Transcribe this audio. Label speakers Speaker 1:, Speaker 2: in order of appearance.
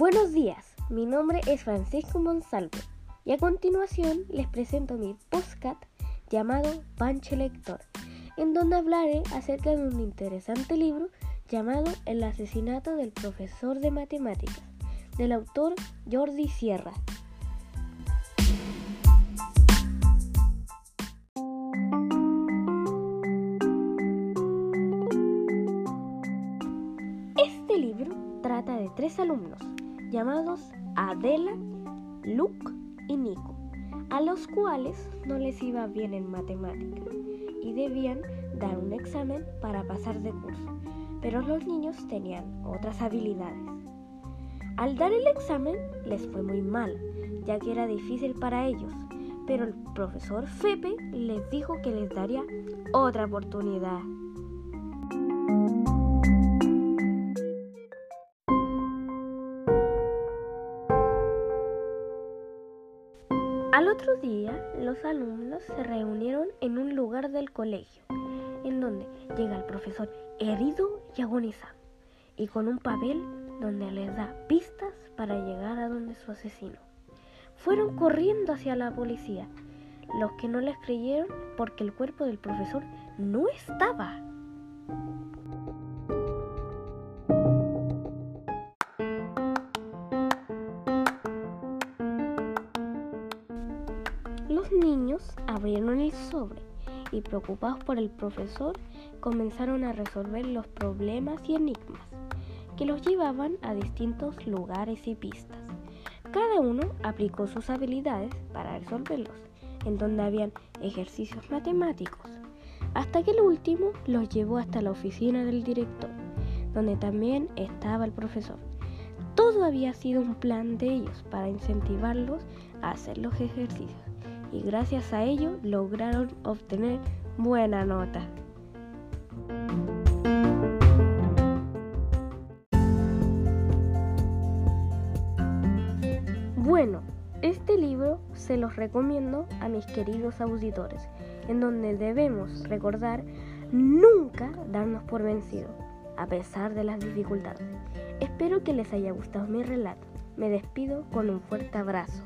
Speaker 1: Buenos días, mi nombre es Francisco Monsalvo y a continuación les presento mi postcat llamado Pancho Lector, en donde hablaré acerca de un interesante libro llamado El asesinato del profesor de matemáticas, del autor Jordi Sierra. Este libro trata de tres alumnos llamados Adela, Luke y Nico, a los cuales no les iba bien en matemática y debían dar un examen para pasar de curso, pero los niños tenían otras habilidades. Al dar el examen les fue muy mal, ya que era difícil para ellos, pero el profesor Fepe les dijo que les daría otra oportunidad. Al otro día, los alumnos se reunieron en un lugar del colegio, en donde llega el profesor herido y agonizado, y con un papel donde les da pistas para llegar a donde su asesino. Fueron corriendo hacia la policía, los que no les creyeron porque el cuerpo del profesor no estaba. Niños abrieron el sobre y preocupados por el profesor comenzaron a resolver los problemas y enigmas que los llevaban a distintos lugares y pistas. Cada uno aplicó sus habilidades para resolverlos, en donde habían ejercicios matemáticos, hasta que el último los llevó hasta la oficina del director, donde también estaba el profesor. Todo había sido un plan de ellos para incentivarlos a hacer los ejercicios y gracias a ello lograron obtener buena nota. Bueno, este libro se los recomiendo a mis queridos auditores, en donde debemos recordar nunca darnos por vencido, a pesar de las dificultades. Espero que les haya gustado mi relato. Me despido con un fuerte abrazo.